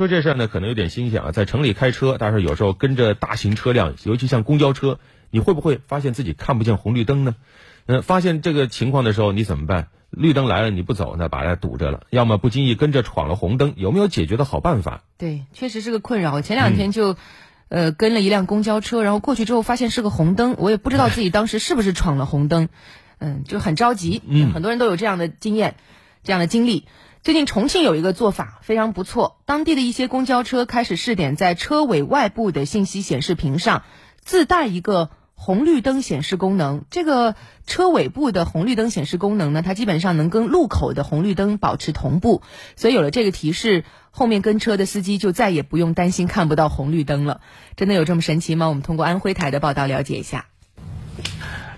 说这事儿呢，可能有点新鲜啊。在城里开车，但是有时候跟着大型车辆，尤其像公交车，你会不会发现自己看不见红绿灯呢？嗯，发现这个情况的时候，你怎么办？绿灯来了你不走，那把它堵着了；要么不经意跟着闯了红灯，有没有解决的好办法？对，确实是个困扰。我前两天就，呃，跟了一辆公交车，然后过去之后发现是个红灯，我也不知道自己当时是不是闯了红灯，嗯，就很着急。嗯，很多人都有这样的经验，这样的经历。最近重庆有一个做法非常不错，当地的一些公交车开始试点在车尾外部的信息显示屏上自带一个红绿灯显示功能。这个车尾部的红绿灯显示功能呢，它基本上能跟路口的红绿灯保持同步，所以有了这个提示，后面跟车的司机就再也不用担心看不到红绿灯了。真的有这么神奇吗？我们通过安徽台的报道了解一下。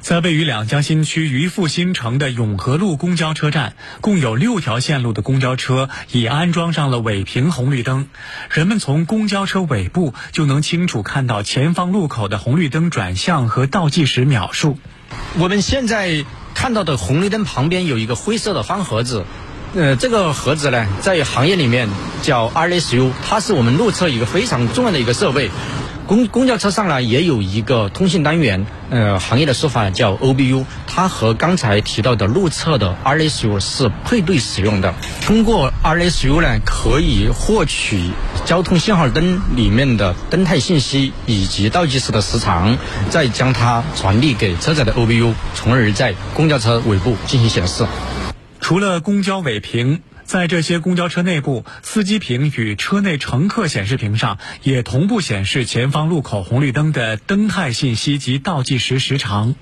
在位于两江新区渔富新城的永和路公交车站，共有六条线路的公交车已安装上了尾屏红绿灯，人们从公交车尾部就能清楚看到前方路口的红绿灯转向和倒计时秒数。我们现在看到的红绿灯旁边有一个灰色的方盒子，呃，这个盒子呢，在行业里面叫 RSU，它是我们路侧一个非常重要的一个设备。公公交车上呢也有一个通信单元，呃，行业的说法叫 OBU，它和刚才提到的路侧的 RSU 是配对使用的。通过 RSU 呢，可以获取交通信号灯里面的灯态信息以及倒计时的时长，再将它传递给车载的 OBU，从而在公交车尾部进行显示。除了公交尾屏。在这些公交车内部，司机屏与车内乘客显示屏上也同步显示前方路口红绿灯的灯态信息及倒计时时长。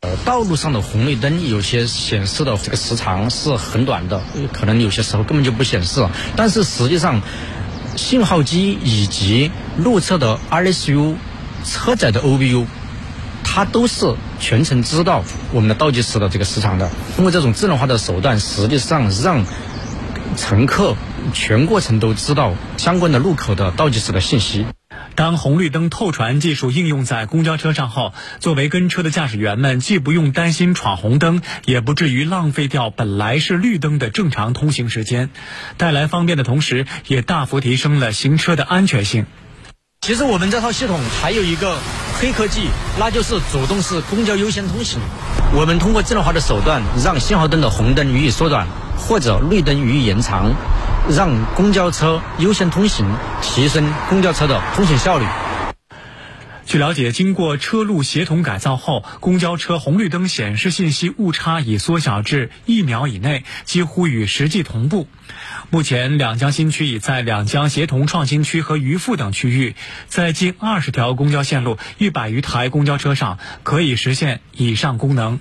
呃，道路上的红绿灯有些显示的这个时长是很短的，可能有些时候根本就不显示。但是实际上，信号机以及路侧的 RSU、车载的 OBU，它都是全程知道我们的倒计时的这个时长的。通过这种智能化的手段，实际上让乘客全过程都知道相关的路口的倒计时的信息。当红绿灯透传技术应用在公交车上后，作为跟车的驾驶员们，既不用担心闯红灯，也不至于浪费掉本来是绿灯的正常通行时间，带来方便的同时，也大幅提升了行车的安全性。其实我们这套系统还有一个黑科技，那就是主动式公交优先通行。我们通过智能化的手段，让信号灯的红灯予以缩短。或者绿灯予以延长，让公交车优先通行，提升公交车的通行效率。据了解，经过车路协同改造后，公交车红绿灯显示信息误差已缩小至一秒以内，几乎与实际同步。目前，两江新区已在两江协同创新区和渔富等区域，在近二十条公交线路、一百余台公交车上可以实现以上功能。